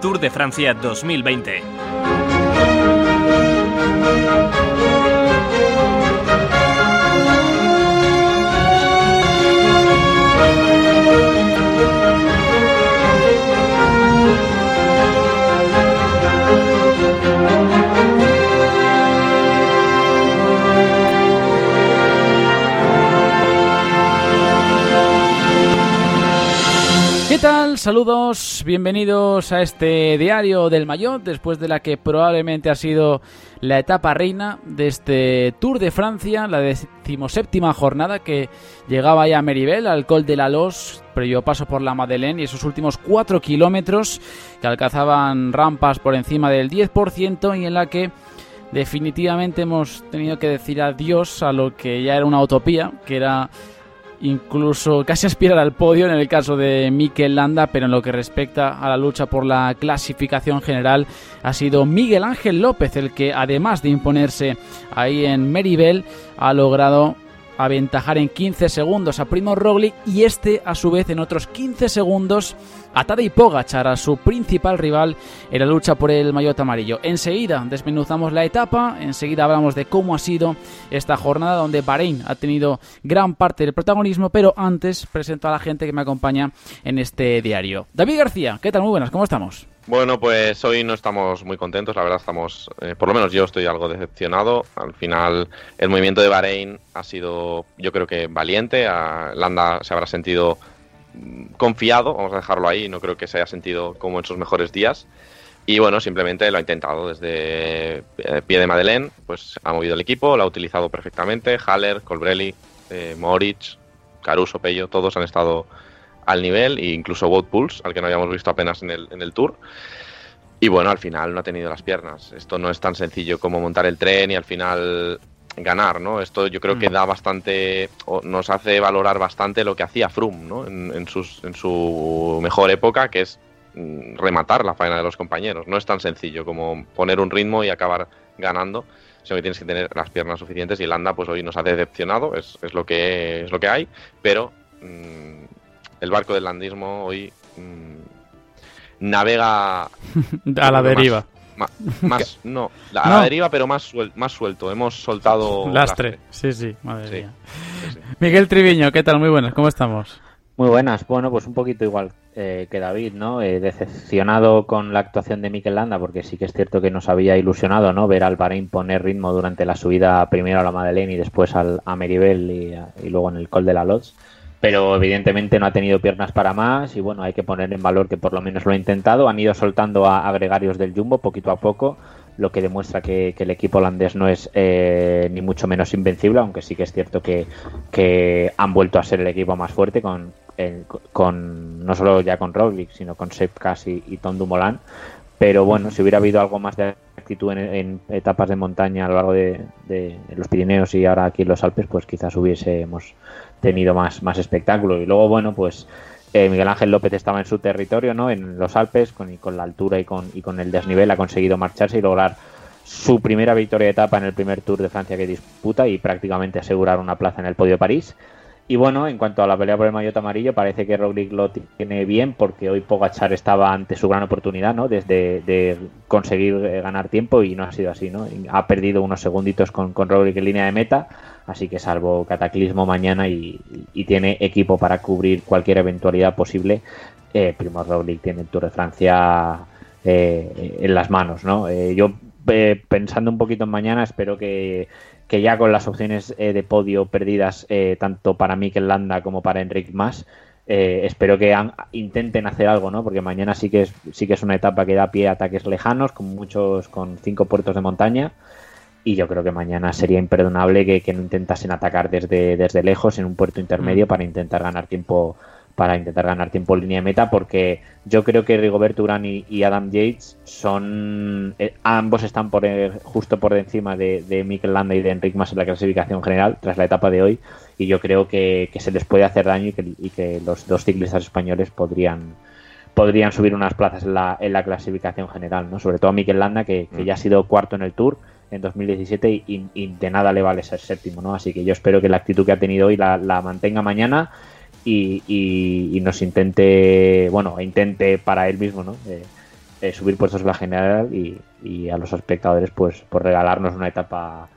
Tour de Francia 2020. Saludos, bienvenidos a este diario del Maillot, después de la que probablemente ha sido la etapa reina de este Tour de Francia, la decimoséptima jornada que llegaba ya a Meribel, al Col de la Los, previo paso por la Madeleine y esos últimos cuatro kilómetros que alcanzaban rampas por encima del 10% y en la que definitivamente hemos tenido que decir adiós a lo que ya era una utopía, que era incluso casi aspirar al podio en el caso de Mikel Landa, pero en lo que respecta a la lucha por la clasificación general ha sido Miguel Ángel López el que además de imponerse ahí en Meribel ha logrado aventajar en 15 segundos a Primo Roglic y este a su vez en otros 15 segundos a Tadej Pogacar, a su principal rival en la lucha por el maillot amarillo. Enseguida desmenuzamos la etapa, enseguida hablamos de cómo ha sido esta jornada donde Bahrein ha tenido gran parte del protagonismo, pero antes presento a la gente que me acompaña en este diario. David García, ¿qué tal? Muy buenas, ¿cómo estamos? Bueno, pues hoy no estamos muy contentos, la verdad estamos, eh, por lo menos yo estoy algo decepcionado. Al final el movimiento de Bahrein ha sido, yo creo que valiente, a Landa se habrá sentido mm, confiado, vamos a dejarlo ahí, no creo que se haya sentido como en sus mejores días. Y bueno, simplemente lo ha intentado desde eh, pie de Madeleine, pues ha movido el equipo, lo ha utilizado perfectamente. Haller, Colbrelli, eh, Moritz, Caruso, Pello, todos han estado al nivel, e incluso Wout Pulse, al que no habíamos visto apenas en el, en el Tour. Y bueno, al final no ha tenido las piernas. Esto no es tan sencillo como montar el tren y al final ganar, ¿no? Esto yo creo que da bastante, o nos hace valorar bastante lo que hacía Froome, ¿no? En, en, sus, en su mejor época, que es mm, rematar la faena de los compañeros. No es tan sencillo como poner un ritmo y acabar ganando, sino que tienes que tener las piernas suficientes y Landa pues hoy nos ha decepcionado, es, es lo, que, es lo que hay, pero mmm, el barco del landismo hoy mmm, navega a la deriva. Más, no, la, no. la, deriva, pero más, suel, más suelto. Hemos soltado lastre. lastre. Sí, sí, madre sí, mía. Sí, sí. Miguel Triviño, ¿qué tal? Muy buenas, ¿cómo estamos? Muy buenas, bueno, pues un poquito igual eh, que David, ¿no? Eh, decepcionado con la actuación de Mikel Landa, porque sí que es cierto que nos había ilusionado, ¿no? Ver al Bahrein poner ritmo durante la subida primero a la Madeleine y después al, a Meribel y, y luego en el Col de la Lodge pero evidentemente no ha tenido piernas para más y bueno, hay que poner en valor que por lo menos lo ha intentado. Han ido soltando a agregarios del Jumbo poquito a poco, lo que demuestra que, que el equipo holandés no es eh, ni mucho menos invencible, aunque sí que es cierto que, que han vuelto a ser el equipo más fuerte con, el, con no solo ya con Roglic, sino con Sepp Kass y, y Tom Dumoulin. Pero bueno, si hubiera habido algo más de actitud en, en etapas de montaña a lo largo de, de, los Pirineos y ahora aquí en los Alpes, pues quizás hubiésemos tenido más, más espectáculo. Y luego, bueno, pues eh, Miguel Ángel López estaba en su territorio, ¿no? En los Alpes, con, y con la altura y con, y con el desnivel, ha conseguido marcharse y lograr su primera victoria de etapa en el primer Tour de Francia que disputa y prácticamente asegurar una plaza en el podio de París. Y bueno, en cuanto a la pelea por el maillot amarillo, parece que Roglic lo tiene bien porque hoy Pogachar estaba ante su gran oportunidad, ¿no? Desde de conseguir eh, ganar tiempo y no ha sido así, ¿no? Ha perdido unos segunditos con, con Roglic en línea de meta, así que salvo cataclismo mañana y, tiene equipo para cubrir cualquier eventualidad posible, eh, Primo Roglic tiene el Tour de Francia eh, en las manos, ¿no? Eh, yo eh, pensando un poquito en mañana, espero que que ya con las opciones eh, de podio perdidas eh, tanto para Mikel Landa como para Enric Mas, eh, espero que han, intenten hacer algo, ¿no? Porque mañana sí que es sí que es una etapa que da pie a ataques lejanos, con muchos con cinco puertos de montaña. Y yo creo que mañana sería imperdonable que, que no intentasen atacar desde, desde lejos en un puerto intermedio mm. para intentar ganar tiempo para intentar ganar tiempo en línea de meta porque yo creo que Rigoberto Urán y, y Adam Yates son eh, ambos están por eh, justo por encima de, de Mikel Landa y de Enric Mas en la clasificación general tras la etapa de hoy y yo creo que, que se les puede hacer daño y que, y que, los dos ciclistas españoles podrían podrían subir unas plazas en la, en la clasificación general, ¿no? sobre todo a Mikel Landa que, que ya ha sido cuarto en el Tour en 2017 y, y, de nada le vale ser séptimo, ¿no? Así que yo espero que la actitud que ha tenido hoy la, la mantenga mañana y, nos intente, bueno, intente para él mismo, ¿no? Eh, eh, subir puestos en la general y, a los espectadores, pues, por regalarnos una etapa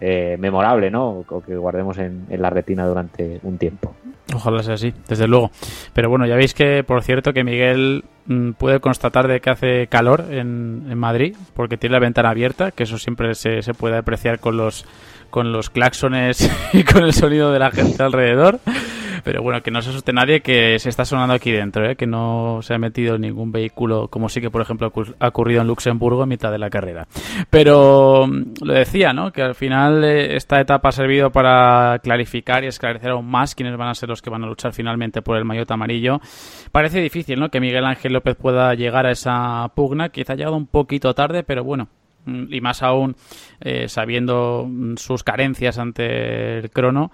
eh, memorable, ¿no? O que guardemos en, la retina durante un tiempo. Ojalá sea así, desde luego. Pero bueno, ya veis que, por cierto, que Miguel mm, puede constatar de que hace calor en, en, Madrid, porque tiene la ventana abierta, que eso siempre se, se puede apreciar con los con los claxones y con el sonido de la gente alrededor. Pero bueno, que no se asuste nadie que se está sonando aquí dentro, ¿eh? que no se ha metido ningún vehículo, como sí que, por ejemplo, ha ocurrido en Luxemburgo en mitad de la carrera. Pero mm, lo decía, ¿no? Que al final eh, esta etapa ha servido para clarificar y esclarecer aún más quiénes van a ser los que van a luchar finalmente por el maillot amarillo. Parece difícil, ¿no? Que Miguel Ángel López pueda llegar a esa pugna. Quizá ha llegado un poquito tarde, pero bueno, y más aún eh, sabiendo mm, sus carencias ante el crono,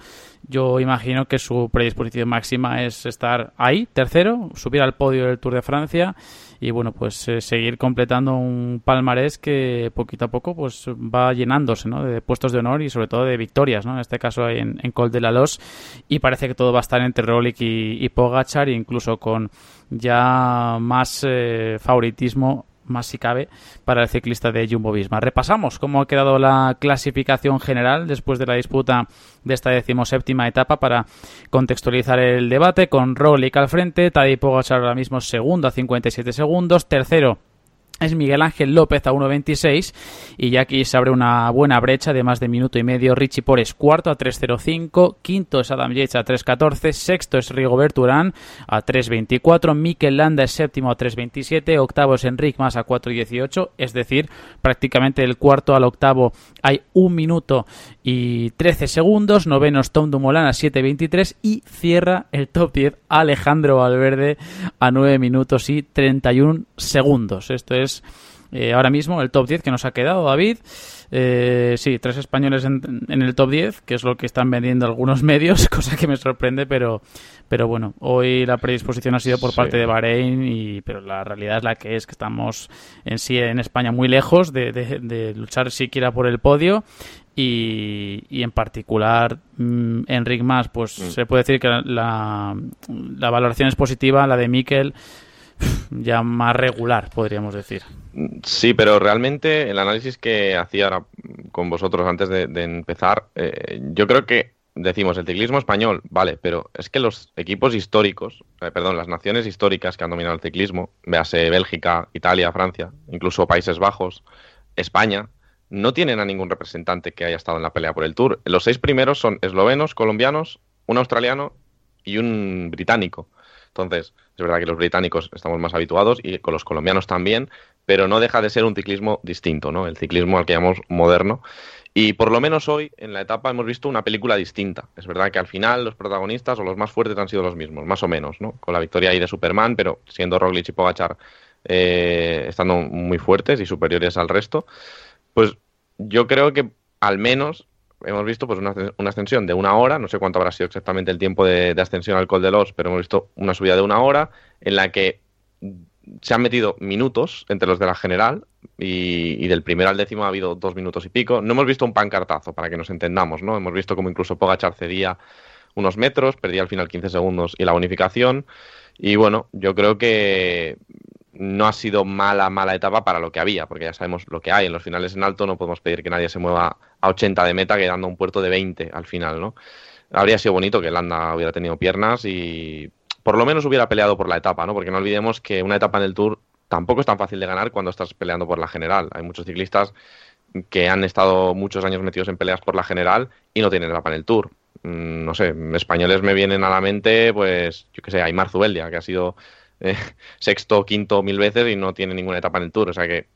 yo imagino que su predisposición máxima es estar ahí, tercero, subir al podio del Tour de Francia y bueno, pues eh, seguir completando un palmarés que poquito a poco pues va llenándose de puestos de honor y sobre todo de victorias, ¿no? en este caso en, en Col de la Los y parece que todo va a estar entre Rolik y, y Pogachar incluso con ya más eh, favoritismo más si cabe, para el ciclista de Jumbo Visma. Repasamos cómo ha quedado la clasificación general después de la disputa de esta decimoséptima etapa para contextualizar el debate con Roglic al frente, Tadej Pogacar ahora mismo segundo a 57 segundos, tercero es Miguel Ángel López a 1.26 y ya aquí se abre una buena brecha de más de minuto y medio. Richie Pores cuarto a 3.05, quinto es Adam Yates a 3.14, sexto es Rigobert Urán a 3.24, Mikel Landa es séptimo a 3.27, octavo es Enric Mas a 4.18, es decir, prácticamente del cuarto al octavo hay un minuto y 13 segundos, noveno es Tom Dumoulin a 7.23 y cierra el top 10 Alejandro Valverde a 9 minutos y 31 segundos. Esto es eh, ahora mismo el top 10 que nos ha quedado, David. Eh, sí, tres españoles en, el top 10, que es lo que están vendiendo algunos medios, cosa que me sorprende, pero, pero bueno, hoy la predisposición ha sido por parte de Bahrein, y, pero la realidad es la que es, que estamos en sí en España muy lejos de, de, luchar siquiera por el podio. Y, y, en particular mm, Enric Mas, pues mm. se puede decir que la, la, valoración es positiva, la de Mikel ya más regular, podríamos decir. Sí, pero realmente el análisis que hacía ahora con vosotros antes de, empezar, eh, yo creo que decimos el ciclismo español, vale, pero es que los equipos históricos, eh, perdón, las naciones históricas que han dominado el ciclismo, véase Bélgica, Italia, Francia, incluso Países Bajos, España, no tienen a ningún representante que haya estado en la pelea por el Tour. Los seis primeros son eslovenos, colombianos, un australiano y un británico. Entonces, es verdad que los británicos estamos más habituados y con los colombianos también, pero no deja de ser un ciclismo distinto, ¿no? El ciclismo al que llamamos moderno. Y por lo menos hoy en la etapa hemos visto una película distinta. Es verdad que al final los protagonistas o los más fuertes han sido los mismos, más o menos, ¿no? Con la victoria ahí de Superman, pero siendo Roglic y Pogachar eh, estando muy fuertes y superiores al resto, pues yo creo que al menos hemos visto pues una, ascensión de una hora, no sé cuánto habrá sido exactamente el tiempo de, ascensión al Col de Los, pero hemos visto una subida de una hora en la que se han metido minutos entre los de la general y, del primero al décimo ha habido dos minutos y pico. No hemos visto un pancartazo, para que nos entendamos, ¿no? Hemos visto como incluso Pogachar cedía unos metros, perdía al final 15 segundos y la unificación. Y bueno, yo creo que no ha sido mala, mala etapa para lo que había, porque ya sabemos lo que hay. En los finales en alto no podemos pedir que nadie se mueva a 80 de meta quedando un puerto de 20 al final, ¿no? Habría sido bonito que Landa hubiera tenido piernas y por lo menos hubiera peleado por la etapa, ¿no? Porque no olvidemos que una etapa en el Tour tampoco es tan fácil de ganar cuando estás peleando por la general. Hay muchos ciclistas que han estado muchos años metidos en peleas por la general y no tienen etapa en el Tour. Mm, no sé, españoles me vienen a la mente, pues, yo qué sé, Aymar Zubeldia, que ha sido eh, sexto, quinto mil veces y no tiene ninguna etapa en el Tour. O sea que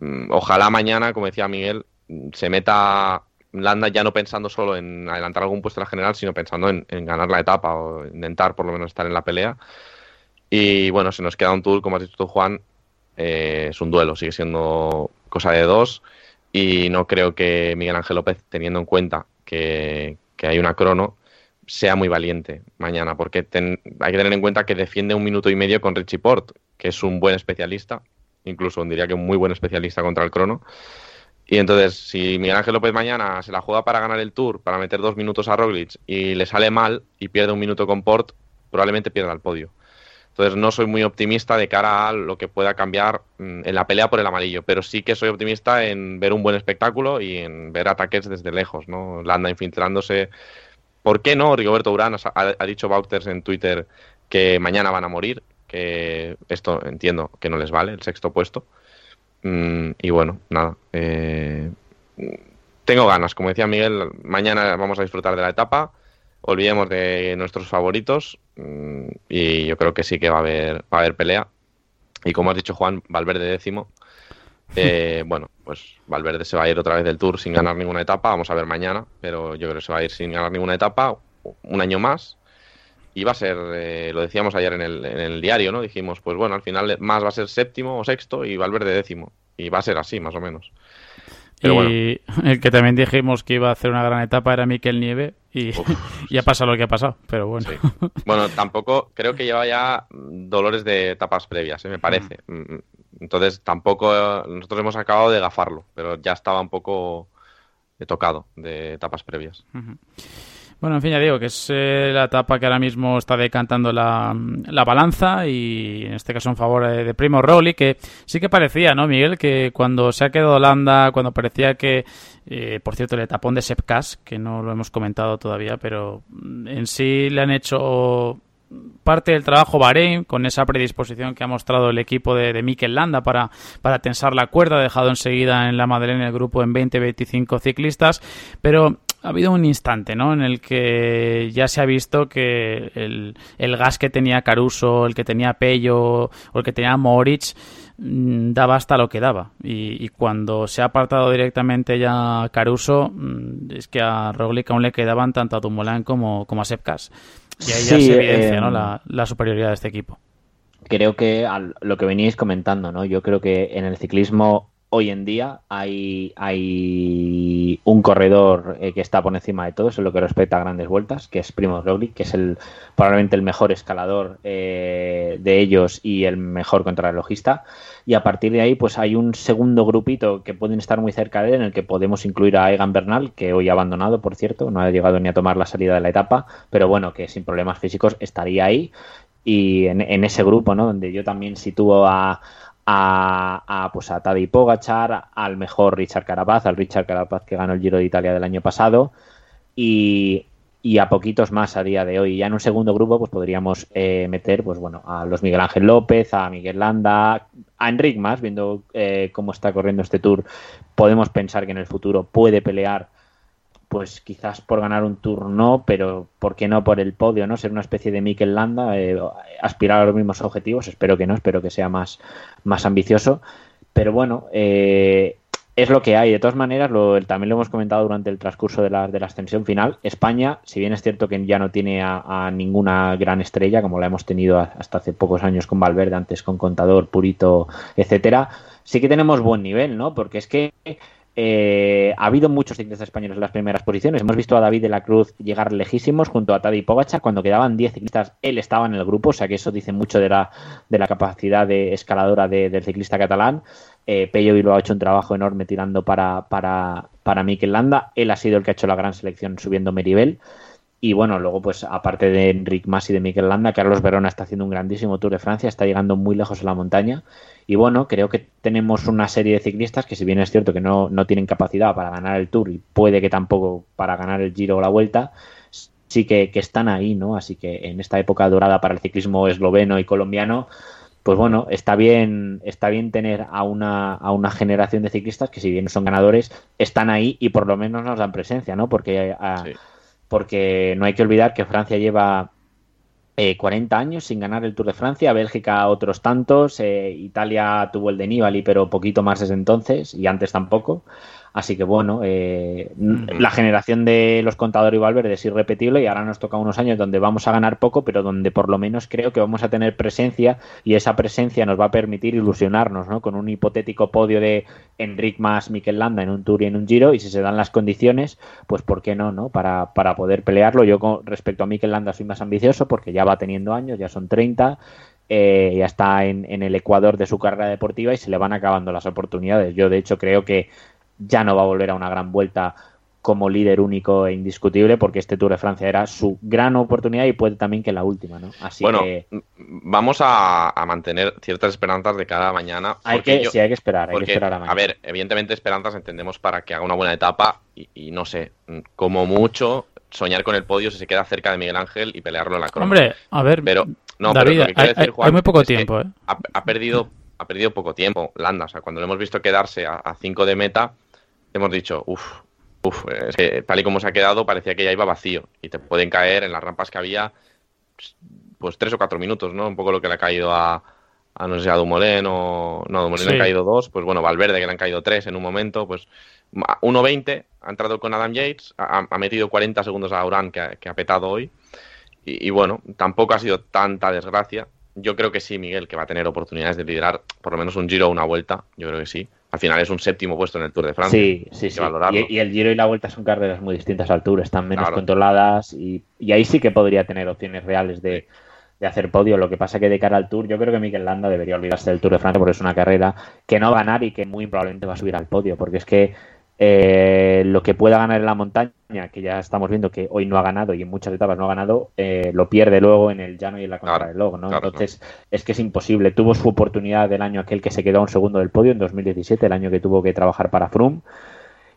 mm, ojalá mañana, como decía Miguel, se meta Landa ya no pensando solo en adelantar algún puesto en la general, sino pensando en, ganar la etapa o intentar por lo menos estar en la pelea. Y bueno, se nos queda un tour, como has dicho tú, Juan, eh, es un duelo, sigue siendo cosa de dos. Y no creo que Miguel Ángel López, teniendo en cuenta que, que hay una crono, sea muy valiente mañana, porque hay que tener en cuenta que defiende un minuto y medio con Richie Port, que es un buen especialista, incluso diría que un muy buen especialista contra el crono. Y entonces, si Miguel Ángel López mañana se la juega para ganar el Tour, para meter dos minutos a Roglic y le sale mal y pierde un minuto con Port, probablemente pierda el podio. Entonces no soy muy optimista de cara a lo que pueda cambiar mm, en la pelea por el amarillo, pero sí que soy optimista en ver un buen espectáculo y en ver ataques desde lejos, ¿no? Landa infiltrándose. ¿Por qué no? Rigoberto Urán ha, dicho Bauters en Twitter que mañana van a morir, que esto entiendo que no les vale, el sexto puesto. Mm, y bueno, nada. Eh, tengo ganas, como decía Miguel, mañana vamos a disfrutar de la etapa olvidemos de nuestros favoritos mm, y yo creo que sí que va a haber, va a haber pelea. Y como has dicho Juan, Valverde décimo. Eh, bueno, pues Valverde se va a ir otra vez del Tour sin ganar ninguna etapa. Vamos a ver mañana, pero yo creo que se va a ir sin ganar ninguna etapa un año más. Y va a ser, eh, lo decíamos ayer en el, en el diario, ¿no? Dijimos, pues bueno, al final más va a ser séptimo o sexto y Valverde décimo. Y va a ser así, más o menos y el que también dijimos que iba a hacer una gran etapa era Miquel Nieve y ya pasa lo que ha pasado, pero bueno. Bueno, tampoco creo que lleva ya dolores de etapas previas, ¿eh? me parece. Mm. Mm, entonces tampoco nosotros hemos acabado de gafarlo, pero ya estaba un poco tocado de etapas previas. Bueno, en fin, ya digo que es eh, la etapa que ahora mismo está decantando la, balanza y en este caso en favor de, Primo Rowley, que sí que parecía, ¿no, Miguel? Que cuando se ha quedado Holanda, cuando parecía que, eh, por cierto, el etapón de Sepkas, que no lo hemos comentado todavía, pero en sí le han hecho parte del trabajo Bahrein con esa predisposición que ha mostrado el equipo de, de Mikel Landa para, para tensar la cuerda, dejado enseguida en la Madeleine el grupo en 20-25 ciclistas, pero ha habido un instante, ¿no? En el que ya se ha visto que el, gas que tenía Caruso, el que tenía Pello o el que tenía Moritz mm, daba hasta lo que daba. Y, cuando se ha apartado directamente ya Caruso, mm, es que a Roglic aún le quedaban tanto a Dumoulin como, como a Sepkas. Y ahí ya se evidencia ¿no? Eh, la, superioridad de este equipo. Creo que lo que veníais comentando, ¿no? Yo creo que en el ciclismo hoy en día hay, un corredor eh, que está por encima de todos en lo que respecta a grandes vueltas, que es Primo Roglic, que es el probablemente el mejor escalador eh, de ellos y el mejor contrarrelojista. Y a partir de ahí, pues hay un segundo grupito que pueden estar muy cerca de él, en el que podemos incluir a Egan Bernal, que hoy ha abandonado, por cierto, no ha llegado ni a tomar la salida de la etapa, pero bueno, que sin problemas físicos estaría ahí. Y en, en ese grupo, ¿no? Donde yo también sitúo a, a, a, pues a Tadej Pogachar, al mejor Richard Carapaz, al Richard Carapaz que ganó el Giro de Italia del año pasado y, a poquitos más a día de hoy. Ya en un segundo grupo pues podríamos eh, meter pues bueno a los Miguel Ángel López, a Miguel Landa, a Enric más, viendo eh, cómo está corriendo este tour, podemos pensar que en el futuro puede pelear pues quizás por ganar un tour no, pero ¿por qué no por el podio, no? Ser una especie de Mikel Landa, eh, aspirar a los mismos objetivos, espero que no, espero que sea más, más ambicioso, pero bueno, eh, es lo que hay. De todas maneras, lo, también lo hemos comentado durante el transcurso de la, de la ascensión final, España, si bien es cierto que ya no tiene a, ninguna gran estrella, como la hemos tenido hasta hace pocos años con Valverde, antes con Contador, Purito, etcétera, sí que tenemos buen nivel, ¿no? Porque es que eh, ha habido muchos ciclistas españoles en las primeras posiciones. Hemos visto a David de la Cruz llegar lejísimos junto a Tadej Pogacar. Cuando quedaban 10 ciclistas, él estaba en el grupo, o sea que eso dice mucho de la, de la capacidad de escaladora del ciclista catalán. Eh, Pello lo ha hecho un trabajo enorme tirando para, para, para Mikel Landa. Él ha sido el que ha hecho la gran selección subiendo Meribel. Y bueno, luego, pues aparte de Enric Mas y de Mikel Landa, Carlos Verona está haciendo un grandísimo Tour de Francia, está llegando muy lejos en la montaña. Y bueno, creo que tenemos una serie de ciclistas que, si bien es cierto que no, no tienen capacidad para ganar el Tour y puede que tampoco para ganar el Giro o la Vuelta, sí que, que están ahí, ¿no? Así que en esta época dorada para el ciclismo esloveno y colombiano, pues bueno, está bien, está bien tener a una, a una generación de ciclistas que si bien son ganadores, están ahí y por lo menos nos dan presencia, ¿no? Porque a, porque no hay que olvidar que Francia lleva 40 eh, años sin ganar el Tour de Francia, Bélgica otros tantos, eh, Italia tuvo el de Nibali, pero poquito más desde entonces y antes tampoco. Así que bueno, eh, la generación de los contadores y Valverde es irrepetible y ahora nos toca unos años donde vamos a ganar poco, pero donde por lo menos creo que vamos a tener presencia y esa presencia nos va a permitir ilusionarnos ¿no? con un hipotético podio de Enric más Mikel Landa en un Tour y en un Giro y si se dan las condiciones, pues ¿por qué no? no? Para, para poder pelearlo. Yo con respecto a Mikel Landa soy más ambicioso porque ya va teniendo años, ya son 30. Eh, ya está en, en, el ecuador de su carrera deportiva y se le van acabando las oportunidades. Yo, de hecho, creo que ya no va a volver a una gran vuelta como líder único e indiscutible, porque este Tour de Francia era su gran oportunidad y puede también que la última, ¿no? Así bueno, que vamos a, mantener ciertas esperanzas de cada mañana. Hay que, sí, hay que esperar, hay que esperar a mañana. A ver, evidentemente esperanzas entendemos para que haga una buena etapa y, no sé, como mucho soñar con el podio si se queda cerca de Miguel Ángel y pelearlo en la cruz. Hombre, a ver, pero no, David, hay, hay, muy poco tiempo, ¿eh? ha, perdido ha perdido poco tiempo Landa, o sea, cuando lo hemos visto quedarse a 5 de meta, hemos dicho, uff, Uf, es que tal y como se ha quedado parecía que ya iba vacío y te pueden caer en las rampas que había pues tres o cuatro minutos, ¿no? Un poco lo que le ha caído a, no sé, a Dumoulin o... No, a le han caído dos, pues bueno, Valverde que le han caído tres en un momento, pues 1.20 ha entrado con Adam Yates, ha, metido 40 segundos a Auran que, ha petado hoy y, y, bueno, tampoco ha sido tanta desgracia. Yo creo que sí, Miguel, que va a tener oportunidades de liderar por lo menos un giro o una vuelta, yo creo que sí al final es un séptimo puesto en el Tour de Francia. Sí, sí, sí. Y, el Giro y la Vuelta son carreras muy distintas al Tour, están menos controladas y, ahí sí que podría tener opciones reales de, hacer podio. Lo que pasa que de cara al Tour, yo creo que Mikel Landa debería olvidarse del Tour de Francia porque es una carrera que no va a ganar y que muy probablemente va a subir al podio, porque es que eh, lo que pueda ganar en la montaña, que ya estamos viendo que hoy no ha ganado y en muchas etapas no ha ganado, eh, lo pierde luego en el llano y en la contrarreloj, ¿no? Entonces es que es imposible. Tuvo su oportunidad del año aquel que se quedó a un segundo del podio en 2017, el año que tuvo que trabajar para Froome.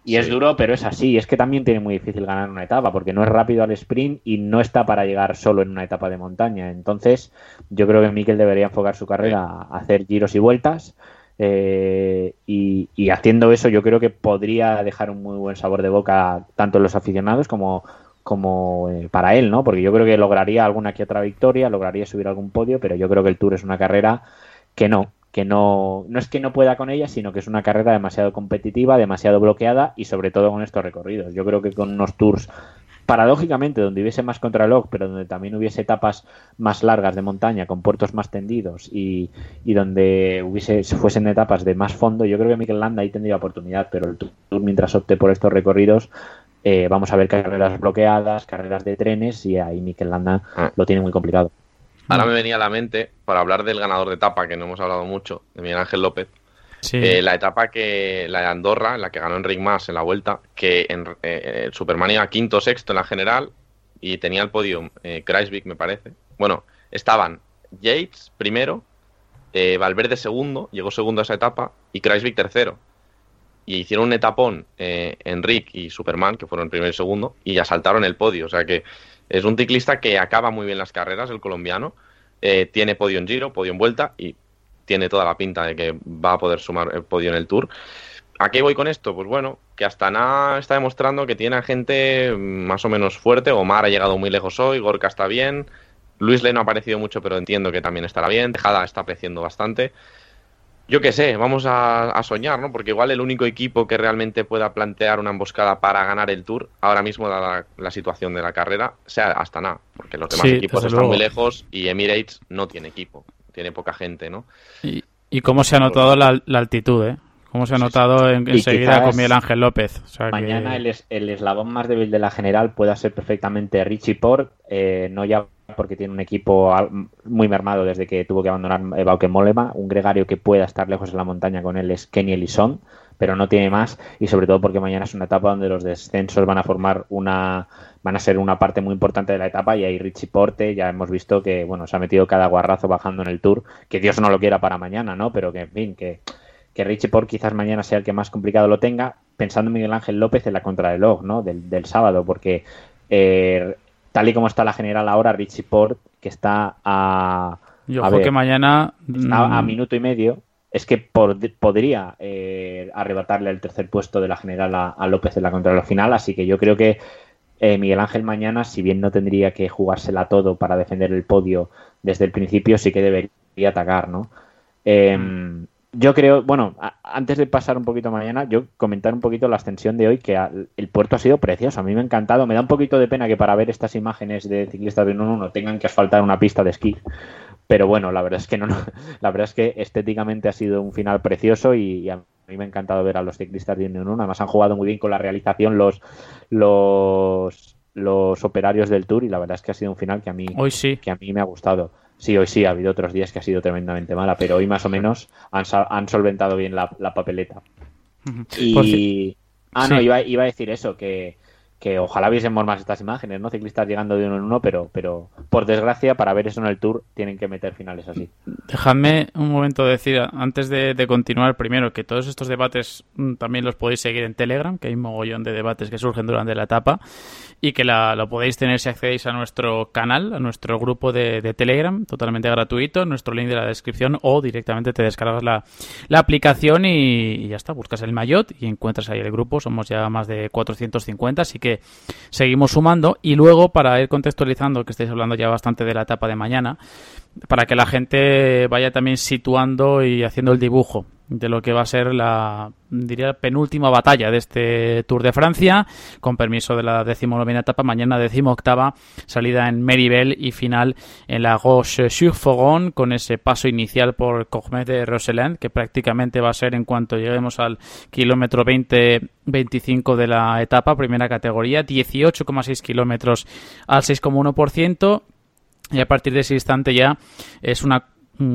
Y es duro, pero es así. Es que también tiene muy difícil ganar una etapa, porque no es rápido al sprint y no está para llegar solo en una etapa de montaña. Entonces, yo creo que Mikel debería enfocar su carrera a hacer giros y vueltas eh, y, haciendo eso yo creo que podría dejar un muy buen sabor de boca tanto en los aficionados como, como eh, para él, ¿no? Porque yo creo que lograría alguna que otra victoria, lograría subir algún podio, pero yo creo que el Tour es una carrera que no, que no, no es que no pueda con ella, sino que es una carrera demasiado competitiva, demasiado bloqueada y sobre todo con estos recorridos. Yo creo que con unos tours paradójicamente, donde hubiese más contralog, pero donde también hubiese etapas más largas de montaña, con puertos más tendidos y, donde hubiese fuesen etapas de más fondo, yo creo que Mikel Landa ahí tendría oportunidad, pero el Tour, mientras opte por estos recorridos, eh, vamos a ver carreras bloqueadas, carreras de trenes y ahí Mikel Landa ah. lo tiene muy complicado. Ahora me venía a la mente, para hablar del ganador de etapa, que no hemos hablado mucho, de Miguel Ángel López, eh, la etapa que la de Andorra, la que ganó Enric Mas en la vuelta, que en eh, Superman iba quinto sexto en la general y tenía el podio eh, me parece. Bueno, estaban Yates primero, eh, Valverde segundo, llegó segundo a esa etapa, y Kreisvik tercero. Y hicieron un etapón Enric y Superman, que fueron primero y segundo, y ya saltaron el podio. O sea que es un ciclista que acaba muy bien las carreras, el colombiano. tiene podio en giro, podio en vuelta, y tiene toda la pinta de que va a poder sumar el podio en el Tour. ¿A qué voy con esto? Pues bueno, que Astana está demostrando que tiene a gente más o menos fuerte. Omar ha llegado muy lejos hoy, Gorka está bien, Luis Le no ha aparecido mucho, pero entiendo que también estará bien. Tejada está apreciando bastante. Yo qué sé, vamos a, soñar, ¿no? Porque igual el único equipo que realmente pueda plantear una emboscada para ganar el Tour, ahora mismo, dada la, situación de la carrera, sea Astana. Porque los demás equipos están muy lejos y Emirates no tiene equipo tiene poca gente, ¿no? Y, cómo se ha notado la, altitud, ¿eh? Cómo se ha notado enseguida con Miguel Ángel López. mañana el, el, eslabón más débil de la general pueda ser perfectamente Richie Port, eh, no ya porque tiene un equipo muy mermado desde que tuvo que abandonar Bauke Molema, un gregario que pueda estar lejos en la montaña con él es Kenny Elison, pero no tiene más y sobre todo porque mañana es una etapa donde los descensos van a formar una van a ser una parte muy importante de la etapa y ahí Richie Porte ya hemos visto que bueno se ha metido cada guarrazo bajando en el Tour que Dios no lo quiera para mañana no pero que en fin que que Richie Porte quizás mañana sea el que más complicado lo tenga pensando en Miguel Ángel López en la contrarreloj no del, del sábado porque eh, tal y como está la general ahora Richie Porte que está a yo creo que mañana a mm, minuto y medio es que podría eh, arrebatarle el tercer puesto de la general a, López en la contrarreloj final, así que yo creo que eh, Miguel Ángel mañana, si bien no tendría que jugársela todo para defender el podio desde el principio, sí que debería atacar, ¿no? Em, yo creo, bueno, antes de pasar un poquito mañana, yo comentar un poquito la ascensión de hoy, que el puerto ha sido precioso, a mí me ha encantado, me da un poquito de pena que para ver estas imágenes de ciclistas de 1-1 tengan que asfaltar una pista de esquí, pero bueno, la verdad es que no, la verdad es que estéticamente ha sido un final precioso y, a mí me ha encantado ver a los ciclistas de Unión 1. Además han jugado muy bien con la realización los, los, los operarios del Tour y la verdad es que ha sido un final que a mí, hoy sí. que a mí me ha gustado. Sí, hoy sí, ha habido otros días que ha sido tremendamente mala, pero hoy más o menos han, han solventado bien la, papeleta. Y Ah, no, iba, iba a decir eso, que, que ojalá viésemos más estas imágenes, ¿no? Ciclistas llegando de uno en uno, pero, pero por desgracia, para ver eso en el Tour, tienen que meter finales así. Dejadme un momento decir, antes de, continuar, primero, que todos estos debates mm, también los podéis seguir en Telegram, que hay un mogollón de debates que surgen durante la etapa, y que la, lo podéis tener si accedéis a nuestro canal, a nuestro grupo de, Telegram, totalmente gratuito, nuestro link de la descripción, o directamente te descargas la, la aplicación y, ya está, buscas el Mayot y encuentras ahí el grupo, somos ya más de 450, así que seguimos sumando. Y luego, para ir contextualizando, que estáis hablando ya bastante de la etapa de mañana, para que la gente vaya también situando y haciendo el dibujo de lo que va a ser la diría penúltima batalla de este Tour de Francia. Con permiso de la decimonovena etapa mañana decimoctava salida en Meribel y final en la Roche sur Foron con ese paso inicial por Cogmet de Roseland que prácticamente va a ser en cuanto lleguemos al kilómetro 20 25 de la etapa primera categoría 18,6 kilómetros al 6,1% y a partir de ese instante ya es una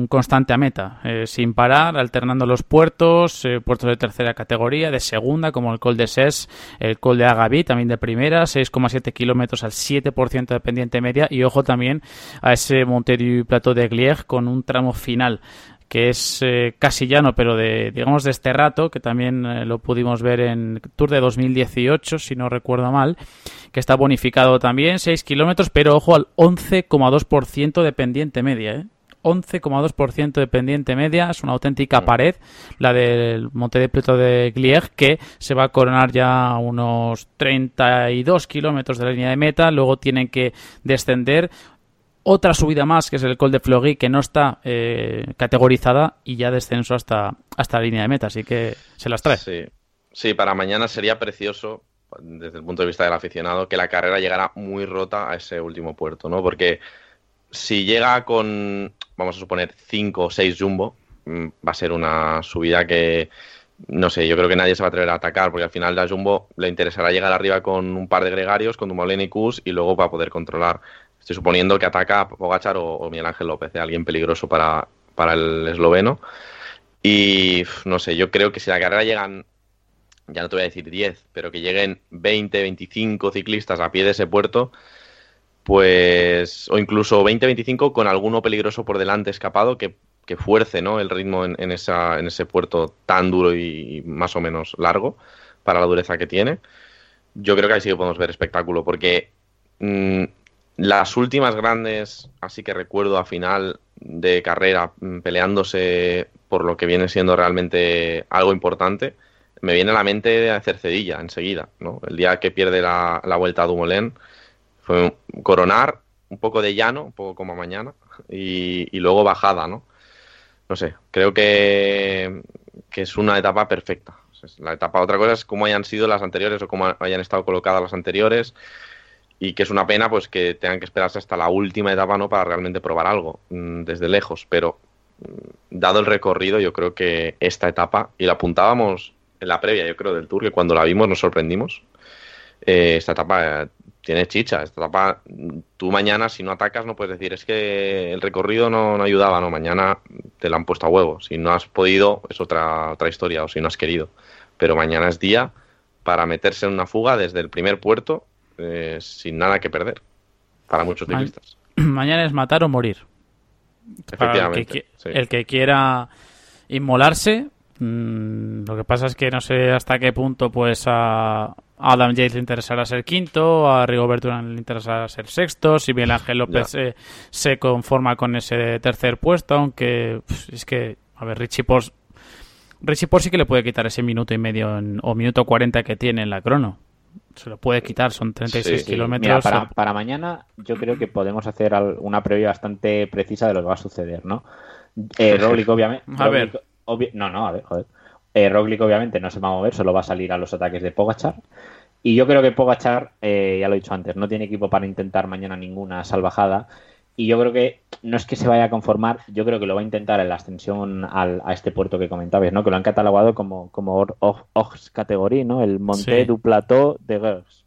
constante a meta, eh, sin parar, alternando los puertos, eh, puertos de tercera categoría, de segunda, como el Col de Ses, el Col de Agaví, también de primera, 6,7 kilómetros al 7% de pendiente media, y ojo también a ese Monte du Plateau de Glier con un tramo final que es eh, casi llano, pero de, digamos, de este rato, que también lo pudimos ver en Tour de 2018, si no recuerdo mal, que está bonificado también, 6 kilómetros, pero ojo al 11,2% de pendiente media, ¿eh? 11,2% de pendiente media. Es una auténtica pared, la del Monte de Pleto de Glieg, que se va a coronar ya a unos 32 kilómetros de la línea de meta. Luego tienen que descender otra subida más, que es el Col de Fleury, que no está eh, categorizada y ya descenso hasta, hasta la línea de meta. Así que se las trae. Sí. sí, para mañana sería precioso desde el punto de vista del aficionado, que la carrera llegara muy rota a ese último puerto, ¿no? Porque si llega con vamos a suponer, 5 o 6 jumbo, mm, va a ser una subida que, no sé, yo creo que nadie se va a atrever a atacar, porque al final la jumbo le interesará llegar arriba con un par de gregarios, con Dumoulin y Kus, y luego va a poder controlar. Estoy suponiendo que ataca a Pogachar o, Miguel Ángel López, ¿eh? alguien peligroso para, para el esloveno. Y no sé, yo creo que si la carrera llegan, ya no te voy a decir 10, pero que lleguen 20, 25 ciclistas a pie de ese puerto, pues, o incluso 20-25 con alguno peligroso por delante escapado que, que fuerce ¿no? el ritmo en, esa, en ese puerto tan duro y más o menos largo para la dureza que tiene. Yo creo que ahí sí que podemos ver espectáculo, porque mm, las últimas grandes, así que recuerdo a final de carrera mm, peleándose por lo que viene siendo realmente algo importante, me viene a la mente a Cercedilla enseguida, ¿no? El día que pierde la, la vuelta a Dumoulin, fue coronar, un poco de llano, un poco como mañana, y, luego bajada, ¿no? No sé, creo que, es una etapa perfecta. La etapa, otra cosa es cómo hayan sido las anteriores o cómo hayan estado colocadas las anteriores y que es una pena pues que tengan que esperarse hasta la última etapa no para realmente probar algo mm, desde lejos pero mm, dado el recorrido yo creo que esta etapa y la apuntábamos en la previa yo creo del tour que cuando la vimos nos sorprendimos eh, esta etapa tiene chicha. Esta etapa, tú mañana, si no atacas, no puedes decir, es que el recorrido no, ayudaba, no, mañana te la han puesto a huevo. Si no has podido, es otra, otra historia, o si no has querido. Pero mañana es día para meterse en una fuga desde el primer puerto eh, sin nada que perder, para muchos ciclistas. mañana es matar o morir. Efectivamente. el, que, quiera inmolarse, mm, lo que pasa es que no sé hasta qué punto pues a, a Adam Yates le interesará ser quinto, a Rigoberto le interesará ser sexto, si bien Ángel López eh, se conforma con ese tercer puesto, aunque es que, a ver, Richie Pors, Richie Pors sí que le puede quitar ese minuto y medio o minuto cuarenta que tiene en la crono. Se lo puede quitar, son 36 kilómetros. para, para, mañana yo creo que podemos hacer una previa bastante precisa de lo que va a suceder, ¿no? Eh, Roglic, obviamente. A ver. no, no, a ver, joder. Eh, Roglic obviamente no se va a mover, solo va a salir a los ataques de Pogachar. Y yo creo que Pogachar, eh, ya lo he dicho antes, no tiene equipo para intentar mañana ninguna salvajada. Y yo creo que no es que se vaya a conformar, yo creo que lo va a intentar en la ascensión a este puerto que comentabas, ¿no? Que lo han catalogado como, como Ox categoría, ¿no? El Monte du Plateau de Gers.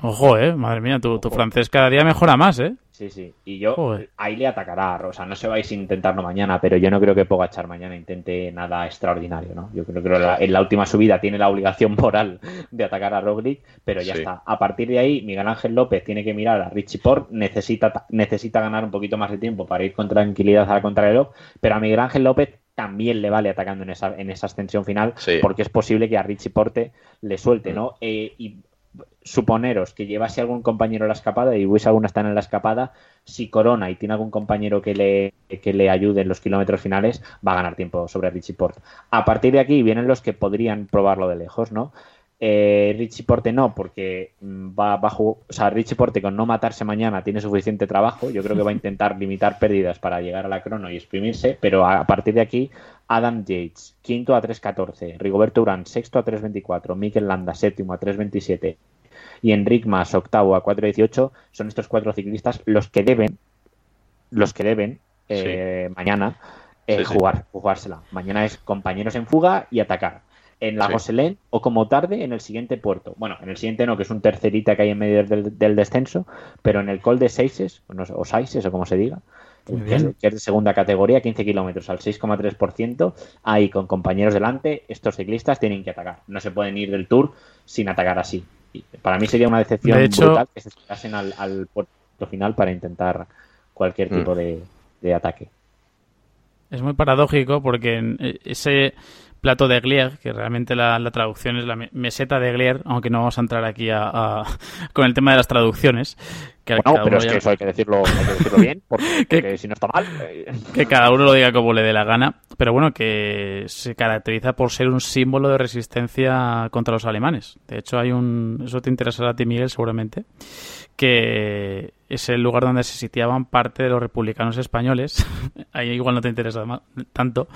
Ojo, eh, madre mía, tu, francés cada día mejora más, eh. Sí, sí. Y yo ahí le atacará. O sea, no se vais a intentarlo mañana, pero yo no creo que Pogachar mañana intente nada extraordinario, ¿no? Yo creo que en la última subida tiene la obligación moral de atacar a Roglic, pero ya está. A partir de ahí, Miguel Ángel López tiene que mirar a Richie Port, necesita, necesita ganar un poquito más de tiempo para ir con tranquilidad a la contrarreloj, pero a Miguel Ángel López también le vale atacando en esa, en esa ascensión final, porque es posible que a Richie Porte le suelte, ¿no? Mm. Eh, y suponeros que llevase algún compañero a la escapada y Luis alguna está en la escapada, si Corona y tiene algún compañero que le, que le ayude en los kilómetros finales, va a ganar tiempo sobre Richie Porte. A partir de aquí vienen los que podrían probarlo de lejos, ¿no? Eh, Richie Porte no, porque mm, va bajo, o sea, Richie Porte con no matarse mañana tiene suficiente trabajo. Yo creo que va a intentar limitar pérdidas para llegar a la crono y exprimirse, pero a, partir de aquí, Adam Yates, quinto a 3.14, Rigoberto Urán, sexto a 3.24, Mikel Landa, séptimo a 3.27 y Enric Mas, octavo a 4.18, son estos cuatro ciclistas los que deben, los que deben eh, mañana eh, jugar, jugársela. Mañana es compañeros en fuga y atacar en la sí. o como tarde en el siguiente puerto. Bueno, en el siguiente no, que es un tercerita que hay en medio del, descenso, pero en el Col de Seises, o Saises, o como se diga, que es, de segunda categoría, 15 kilómetros al 6,3%, ahí con compañeros delante, estos ciclistas tienen que atacar. No se pueden ir del Tour sin atacar así. para mí sería una decepción brutal que se pasen al, puerto final para intentar cualquier tipo mm. de, de ataque. Es muy paradójico porque ese plato de Glier, que realmente la, traducción es la meseta de Glier, aunque no vamos a entrar aquí a, con el tema de las traducciones. Que bueno, pero es que eso hay que decirlo, bien, porque, si no está mal. Eh. Que cada uno lo diga como le dé la gana, pero bueno, que se caracteriza por ser un símbolo de resistencia contra los alemanes. De hecho, hay un. Eso te interesará a ti, Miguel, seguramente que es el lugar donde se sitiaban parte de los republicanos españoles. Ahí igual no te interesa tanto,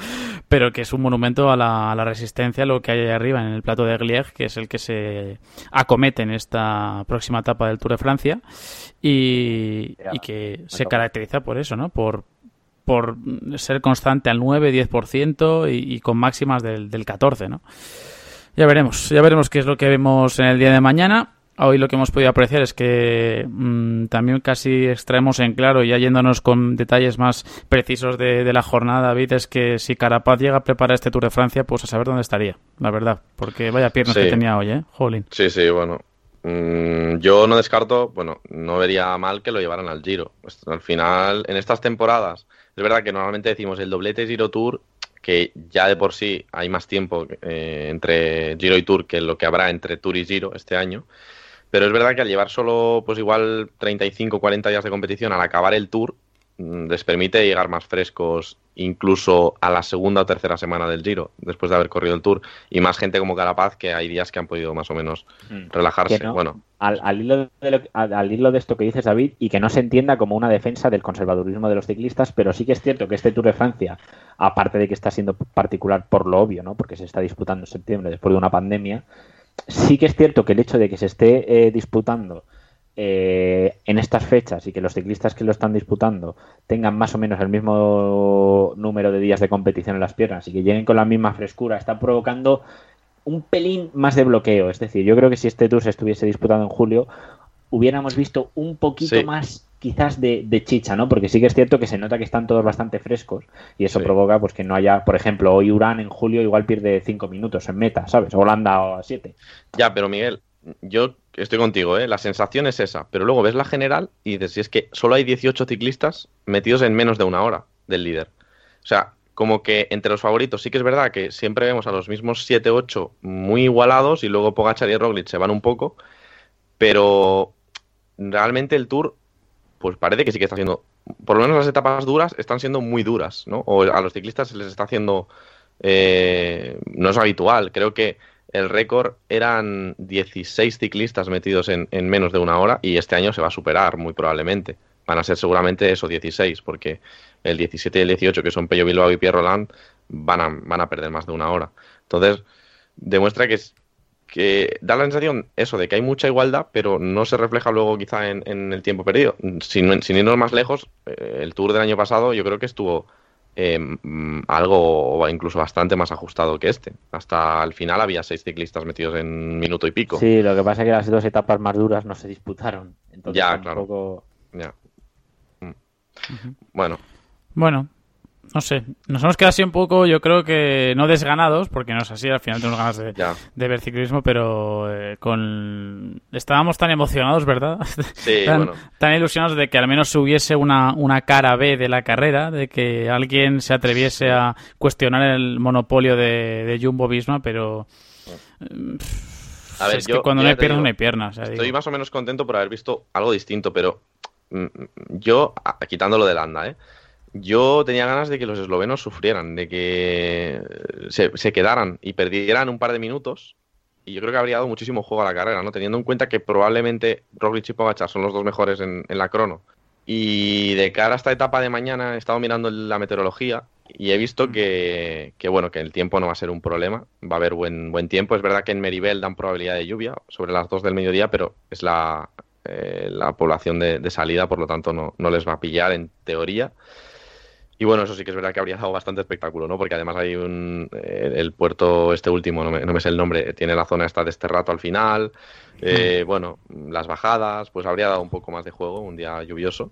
pero que es un monumento a la, resistencia, lo que hay ahí arriba en el plato de Glieg, que es el que se acomete en esta próxima etapa del Tour de Francia y, que se caracteriza por eso, ¿no? Por, por ser constante al 9-10% y, y con máximas del, del 14, ¿no? Ya veremos, ya veremos qué es lo que vemos en el día de mañana. Hoy lo que hemos podido apreciar es que mm, también casi extraemos en claro, ya yéndonos con detalles más precisos de, la jornada, David, es que si Carapaz llega a preparar este Tour de Francia, pues a saber dónde estaría, la verdad. Porque vaya piernas que tenía hoy, ¿eh? Jolín. Sí, sí, bueno. Mm, yo no descarto, bueno, no vería mal que lo llevaran al Giro. Pues, al final, en estas temporadas, es verdad que normalmente decimos el doblete Giro Tour que ya de por sí hay más tiempo eh, entre Giro y Tour que lo que habrá entre Tour y Giro este año. Pero es verdad que al llevar solo, pues igual 35, 40 días de competición, al acabar el tour, les permite llegar más frescos incluso a la segunda o tercera semana del Giro, después de haber corrido el Tour, y más gente como Carapaz, que hay días que han podido más o menos mm. relajarse. bueno. Al, hilo de al, hilo de esto que dices, David, y que no se entienda como una defensa del conservadurismo de los ciclistas, pero sí que es cierto que este Tour de Francia, aparte de que está siendo particular por lo obvio, ¿no? porque se está disputando en septiembre después de una pandemia, sí que es cierto que el hecho de que se esté eh, disputando eh, en estas fechas y que los ciclistas que lo están disputando tengan más o menos el mismo número de días de competición en las piernas y que lleguen con la misma frescura, está provocando un pelín más de bloqueo. Es decir, yo creo que si este tour se estuviese disputando en julio, hubiéramos visto un poquito más quizás de, chicha, ¿no? Porque sí que es cierto que se nota que están todos bastante frescos y eso provoca pues que no haya, por ejemplo, hoy Urán en julio igual pierde 5 minutos en meta, ¿sabes? Holanda a 7. Ya, pero Miguel, yo estoy contigo, ¿eh? La sensación es esa, pero luego ves la general y dices, si es que solo hay 18 ciclistas metidos en menos de una hora del líder. O sea, como que entre los favoritos sí que es verdad que siempre vemos a los mismos 7-8 muy igualados y luego Pogachar y Roglic se van un poco, pero realmente el Tour pues parece que sí que está haciendo, por lo menos las etapas duras están siendo muy duras, ¿no? O a los ciclistas se les está haciendo, eh, no es habitual, creo que el récord eran 16 ciclistas metidos en, menos de una hora y este año se va a superar muy probablemente. Van a ser seguramente esos 16, porque el 17 y el 18, que son Pello Bilbao y Pierre Roland, van a, van a perder más de una hora. Entonces, demuestra que que da la sensación eso de que hay mucha igualdad, pero no se refleja luego quizá en, el tiempo perdido. Sin, sin, irnos más lejos, eh, el Tour del año pasado yo creo que estuvo eh, algo o incluso bastante más ajustado que este. Hasta el final había seis ciclistas metidos en minuto y pico. Sí, lo que pasa es que las dos etapas más duras no se disputaron. Entonces ya, claro. Ya. Bueno. Bueno, no sé, nos hemos quedado así un poco, yo creo que no desganados, porque no es así, al final tenemos ganas de, de ver ciclismo, pero eh, con estábamos tan emocionados, ¿verdad? Sí, tan, bueno. tan ilusionados de que al menos hubiese una, una cara B de la carrera, de que alguien se atreviese a cuestionar el monopolio de, de Jumbo Visma, pero... A ver, es yo, que cuando no hay piernas, no hay piernas. Estoy digo. más o menos contento por haber visto algo distinto, pero mm, yo, a- quitándolo de Landa, ¿eh? Yo tenía ganas de que los eslovenos sufrieran, de que se, se quedaran y perdieran un par de minutos. Y yo creo que habría dado muchísimo juego a la carrera, ¿no? Teniendo en cuenta que probablemente Roglic y Pogacar son los dos mejores en, en la crono. Y de cara a esta etapa de mañana he estado mirando la meteorología y he visto que, que, bueno, que el tiempo no va a ser un problema, va a haber buen, buen tiempo. Es verdad que en Meribel dan probabilidad de lluvia sobre las 2 del mediodía, pero es la, eh, la población de, salida, por lo tanto no les va a pillar en teoría. Y bueno, eso sí que es verdad que habría dado bastante espectáculo, ¿no? Porque además hay un. eh, el puerto, este último, no me, no me sé el nombre, tiene la zona esta de este rato al final. Eh, bueno, las bajadas, pues habría dado un poco más de juego, un día lluvioso.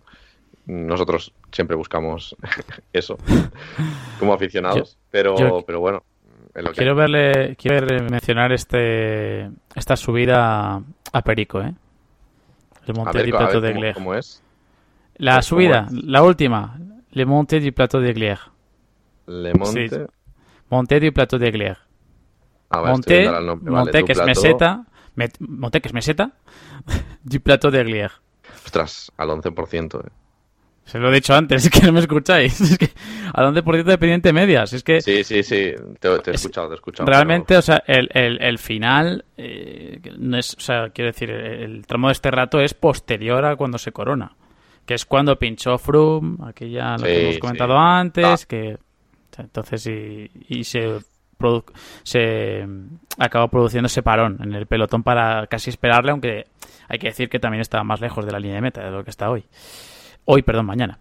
Nosotros siempre buscamos eso como aficionados, pero, yo- pero bueno, es lo que Quiero verle, quiero mencionar este esta subida a Perico, ¿eh? El a Monte ver, a ver de cómo es. La pues, ¿cómo subida, la última, Le Monte du Plateau de Glère. Le Monte. Sí. Monte du Plateau de Glère. A ver, estoy Monte, el nombre, Monte que es plato. meseta, met- Monte que es meseta, du Plateau de Glère. Ostras, al 11%. eh. Se lo he dicho antes, es que no me escucháis. Es que al 11% de pendiente medias. Es que Sí, sí, sí, te, te he Es- escuchado, te he escuchado. realmente, o sea, el, el, el final, eh, no es, o sea, quiero decir, el, el tramo de este rato es posterior a cuando se corona. Que es cuando pinchó Froome, aquí ya lo Sí, que hemos sí. comentado antes, que entonces y, y se se mm, acabó produciendo ese parón en el pelotón para casi esperarle, aunque hay que decir que también estaba más lejos de la línea de meta de lo que está hoy. Hoy, perdón, mañana.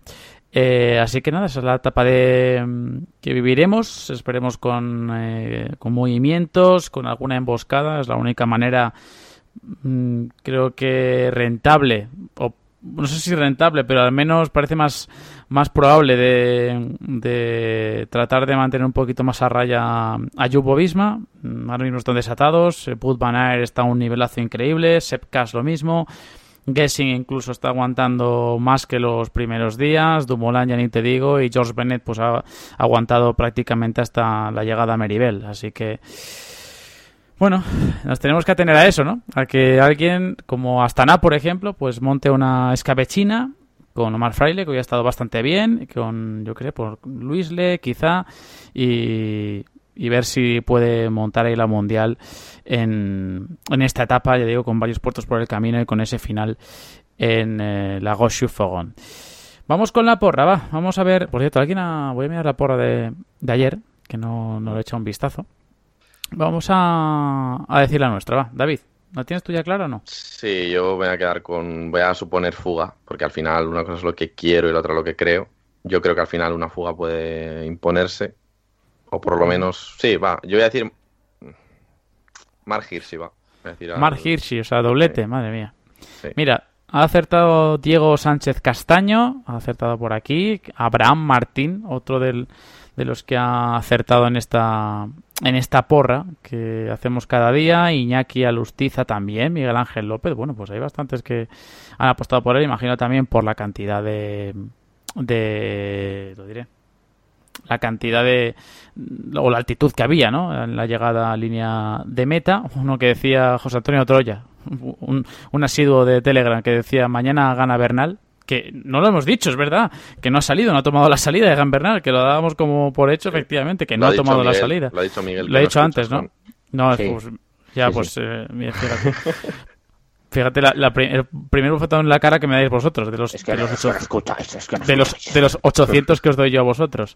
Eh, así que nada, esa es la etapa de mm, que viviremos. Esperemos con, eh, con movimientos, con alguna emboscada. Es la única manera, mm, creo que rentable, o no sé si rentable, pero al menos parece más, más probable de, de tratar de mantener un poquito más a raya a Jumbo Visma. Mm, Ahora mismo están desatados. Put Van Aert está a un nivelazo increíble. Sepp Kuss lo mismo. Gessing incluso está aguantando más que los primeros días. Dumoulin ya ni te digo. Y George Bennett pues ha aguantado prácticamente hasta la llegada a Meribel. Así que... Bueno, nos tenemos que atener a eso, ¿no? A que alguien, como Astana, por ejemplo, pues monte una escabechina con Omar Fraile, que hoy ha estado bastante bien, con, yo creo, por Luisle, quizá, y, ver si puede montar ahí la mundial en, en esta etapa, ya digo, con varios puertos por el camino y con ese final en eh, la Roche-Fogon. Vamos con la porra, va. Vamos a ver. Por cierto, alguien ha... voy a mirar la porra de, de ayer, que no, no le he echado un vistazo. Vamos a, a decir la nuestra, va. David, ¿la tienes tú ya clara o no? Sí, yo voy a quedar con. Voy a suponer fuga, porque al final una cosa es lo que quiero y la otra lo que creo. Yo creo que al final una fuga puede imponerse, o por lo menos. Sí, va. Yo voy a decir. Mark Hirschi, va. Voy a decir al- Mark Hirschi, o sea, doblete, madre mía. Sí. Mira, ha acertado Diego Sánchez Castaño, ha acertado por aquí. Abraham Martín, otro de los que ha acertado en esta, en esta porra que hacemos cada día. Iñaki Alustiza también, Miguel Ángel López. Bueno, pues hay bastantes que han apostado por él. Imagino también por la cantidad de. de lo diré. La cantidad de. o la altitud que había, ¿no? En la llegada a línea de meta. Uno que decía José Antonio Troya, un, un asiduo de Telegram que decía mañana gana Bernal. Que no lo hemos dicho, es verdad, que no ha salido, no ha tomado la salida de Gan Bernal, que lo dábamos como por hecho, efectivamente, que Lo no ha ha tomado la salida. Lo ha dicho Miguel. Lo no dicho antes, ¿no? No, Sí. pues, ya, Sí, pues, sí. eh, mira, fíjate. Fíjate, la, la pri- el primer bofetón en la cara que me dais vosotros, de los, Es que de no, los, ocho- es que de los, de los 800 que os doy yo a vosotros.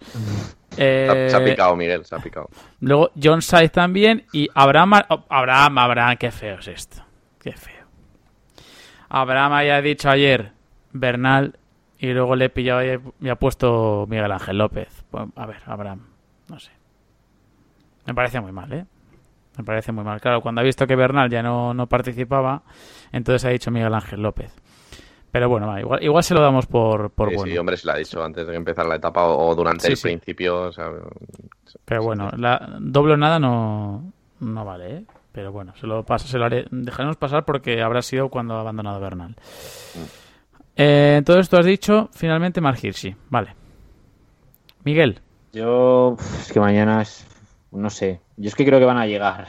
Se ha- se ha Eh, picado, Miguel, se ha picado. Luego John Saiz también y Abraham, oh, Abraham, Abraham, qué feo es esto. Qué feo. Abraham haya dicho ayer Bernal y luego le he pillado y ha puesto Miguel Ángel López. Pues, a ver, Abraham, no sé. Me parece muy mal, ¿eh? Me parece muy mal. Claro, cuando ha visto que Bernal ya no, no participaba, entonces ha dicho Miguel Ángel López. Pero bueno, igual, igual se lo damos por, por bueno. Sí, hombre, se lo ha dicho antes de empezar la etapa o, durante el principio. Pero bueno, la doble o nada no, no vale, ¿eh? Pero bueno, se lo, pasa, se lo dejaremos pasar porque habrá sido cuando ha abandonado Bernal. Mm. Eh, todo esto has dicho, finalmente Mark Hirschi. Vale. Miguel. Yo, es que mañana es, no sé, yo es que creo que van a llegar.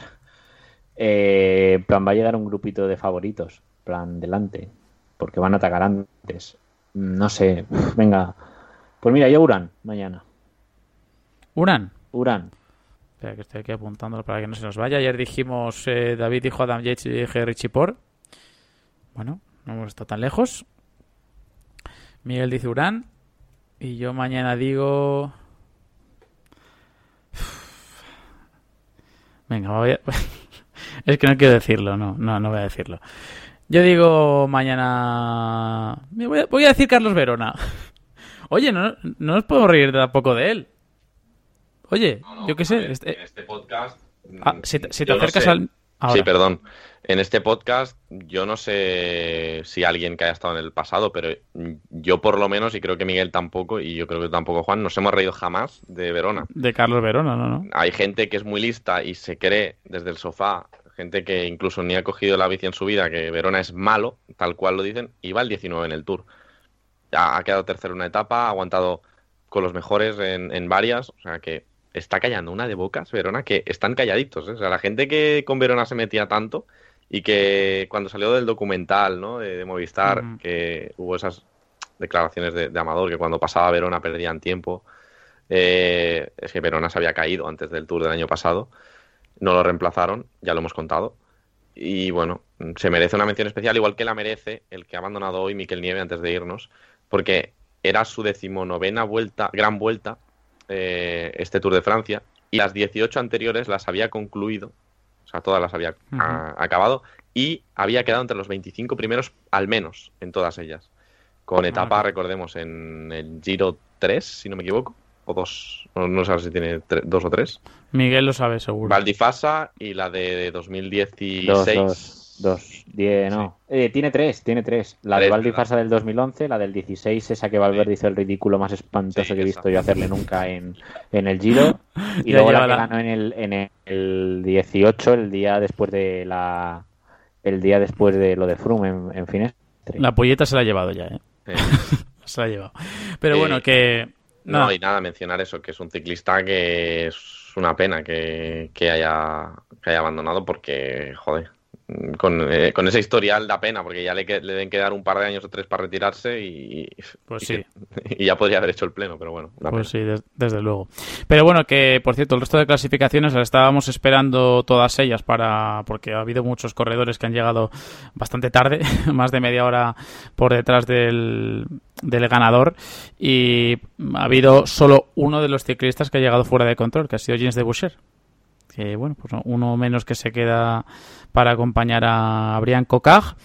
Eh, plan, va a llegar un grupito de favoritos, plan, delante, porque van a atacar antes. No sé, venga. Pues mira, yo Uran, mañana. ¿Uran? Uran. Espera, que estoy aquí apuntándolo para que no se nos vaya. Ayer dijimos, eh, David dijo Adam Yates y dije Richie Por. Bueno, no hemos estado tan lejos. Miguel dice Uran. Y yo mañana digo... Venga, voy a... es que no quiero decirlo, no, no, no voy a decirlo. Yo digo mañana... Voy a, decir Carlos Verona. Oye, no, no nos podemos reír tampoco de él. Oye, yo qué sé. este... En este podcast... Ah, si te, acercas al... Sí, perdón. En este podcast, yo no sé si alguien que haya estado en el pasado, pero yo por lo menos, y creo que Miguel tampoco, y yo creo que tampoco Juan, nos hemos reído jamás de Verona. De Carlos Verona, no, no. Hay gente que es muy lista y se cree desde el sofá, gente que incluso ni ha cogido la bici en su vida, que Verona es malo, tal cual lo dicen, y va el 19 en el Tour. Ha, ha quedado tercero en una etapa, ha aguantado con los mejores en, en varias, o sea que está callando una de bocas, Verona, que están calladitos. ¿eh? O sea, la gente que con Verona se metía tanto y que cuando salió del documental ¿no? de, Movistar, que hubo esas declaraciones de, Amador, que cuando pasaba Verona perdían tiempo. Eh, es que Verona se había caído antes del Tour del año pasado. No lo reemplazaron, ya lo hemos contado. Y bueno, se merece una mención especial, igual que la merece el que ha abandonado hoy Miquel Nieve antes de irnos, porque era su decimonovena vuelta, gran vuelta eh, este Tour de Francia y las 18 anteriores las había concluido, o sea, todas las había acabado y había quedado entre los 25 primeros al menos en todas ellas. Con etapa, recordemos, en el Giro 3, si no me equivoco, o dos, no, no sé si tiene dos o tres. Miguel lo sabe seguro. Valdifasa y la de 2016. Dos, diez, no. Eh, tiene tres, tiene tres. La de Valdi del 2011, la del 16, esa que Valverde hizo el ridículo más espantoso que he visto yo hacerle nunca en, en el Giro. Y luego la que ganó en el, en el 18, el día después de la el día después de lo de Froome en, en Finestre. La polleta se la ha llevado ya, ¿eh? se la ha llevado. Pero bueno, que... No, y nada, mencionar eso, que es un ciclista que es una pena que, que, haya, que haya abandonado porque, joder, con, eh, con, ese historial da pena, porque ya le, le deben quedar un par de años o tres para retirarse y, pues sí. y ya podría haber hecho el pleno, pero bueno. Pues sí, desde luego. Pero bueno, que por cierto, el resto de clasificaciones las estábamos esperando todas ellas para porque ha habido muchos corredores que han llegado bastante tarde, más de media hora por detrás del, del ganador y ha habido solo uno de los ciclistas que ha llegado fuera de control, que ha sido James de Boucher bueno, pues uno menos que se queda para acompañar a Brian Cocag.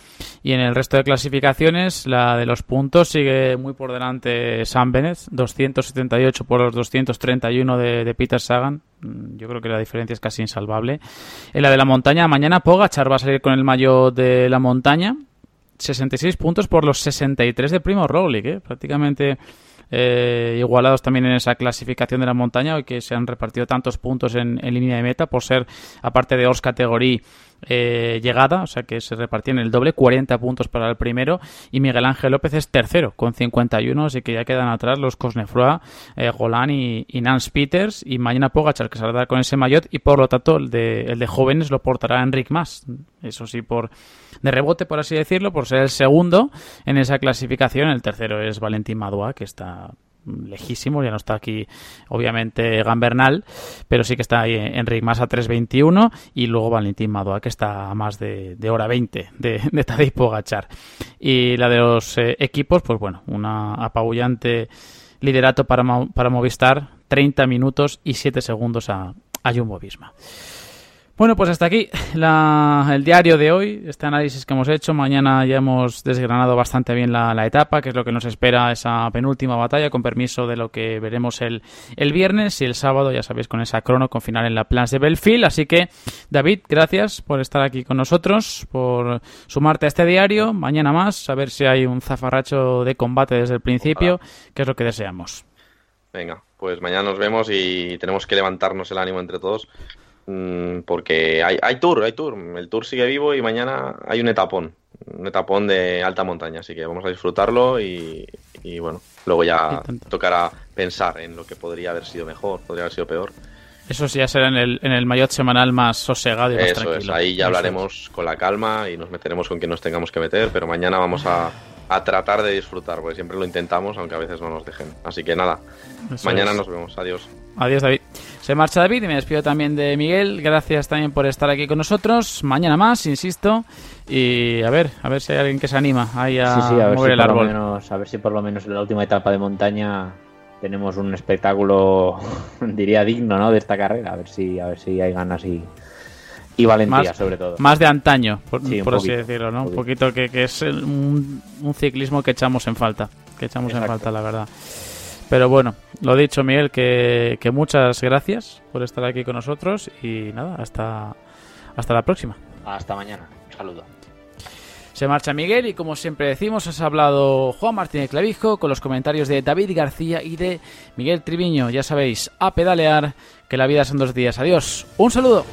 Y en el resto de clasificaciones, la de los puntos sigue muy por delante Sam Bennett, 278 por los 231 de, de Peter Sagan. Mm, yo creo que la diferencia es casi insalvable. En la de la montaña, mañana Pogachar va a salir con el mayo de la montaña. 66 puntos por los 63 de Primo Roglic, ¿eh? prácticamente eh, igualados también en esa clasificación de la montaña, y que se han repartido tantos puntos en, línea de meta por ser, aparte de Ors categoría, eh, llegada, o sea que se repartían el doble, 40 puntos para el primero, y Miguel Ángel López es tercero, con 51, así que ya quedan atrás los Cosnefroa, eh, Golan y, Nance Peters, y mañana Pogachar que saldrá con ese maillot, y por lo tanto el de, el de jóvenes lo portará Enric Mas, eso sí, por de rebote, por así decirlo, por ser el segundo en esa clasificación, el tercero es Valentín Madua, que está lejísimo, ya no está aquí obviamente Gambernal, pero sí que está ahí Enric Mas a 3.21 y luego Valentín Madoa que está a más de, hora 20 de, de Tadej Pogachar. Y la de los eh, equipos, pues bueno, una apabullante liderato para, para Movistar, 30 minutos y 7 segundos a, a Jumbo Visma. Bueno, pues hasta aquí el diario de hoy, este análisis que hemos hecho. Mañana ya hemos desgranado bastante bien la, etapa, que es lo que nos espera esa penúltima batalla, con permiso de lo que veremos el, el viernes y el sábado, ya sabéis, con esa crono, con final en la Plans de Belfield. Así que, David, gracias por estar aquí con nosotros, por sumarte a este diario. Mañana más, a ver si hay un zafarracho de combate desde el principio, que es lo que deseamos. Venga, pues mañana nos vemos y tenemos que levantarnos el ánimo entre todos porque hay, hay tour, hay tour. El tour sigue vivo y mañana hay un etapón, un etapón de alta montaña, así que vamos a disfrutarlo y, bueno, luego ya tocará pensar en lo que podría haber sido mejor, podría haber sido peor. Eso sí, ya será en el, en el maillot semanal más sosegado y más Eso Es, ahí ya hablaremos con la calma y nos meteremos con quien nos tengamos que meter, pero mañana vamos a, a tratar de disfrutar, porque siempre lo intentamos, aunque a veces no nos dejen. Así que nada, mañana nos vemos. Adiós. Adiós, David. Se marcha David y me despido también de Miguel. Gracias también por estar aquí con nosotros. Mañana más, insisto. Y a ver, a ver si hay alguien que se anima ahí a, mover el árbol. a ver si por lo menos en la última etapa de montaña tenemos un espectáculo, diría digno, ¿no? De esta carrera. A ver si, a ver si hay ganas y, y valentía, sobre todo. Más de antaño, por, así decirlo, ¿no? Un poquito, que, es un, ciclismo que echamos en falta. Que echamos en falta, la verdad. Pero bueno, lo dicho, Miguel, que, muchas gracias por estar aquí con nosotros y nada, hasta, hasta la próxima. Hasta mañana. Un saludo. Se marcha Miguel y como siempre decimos, has hablado Juan Martínez Clavijo con los comentarios de David García y de Miguel Triviño. Ya sabéis, a pedalear, que la vida son dos días. Adiós. Un saludo.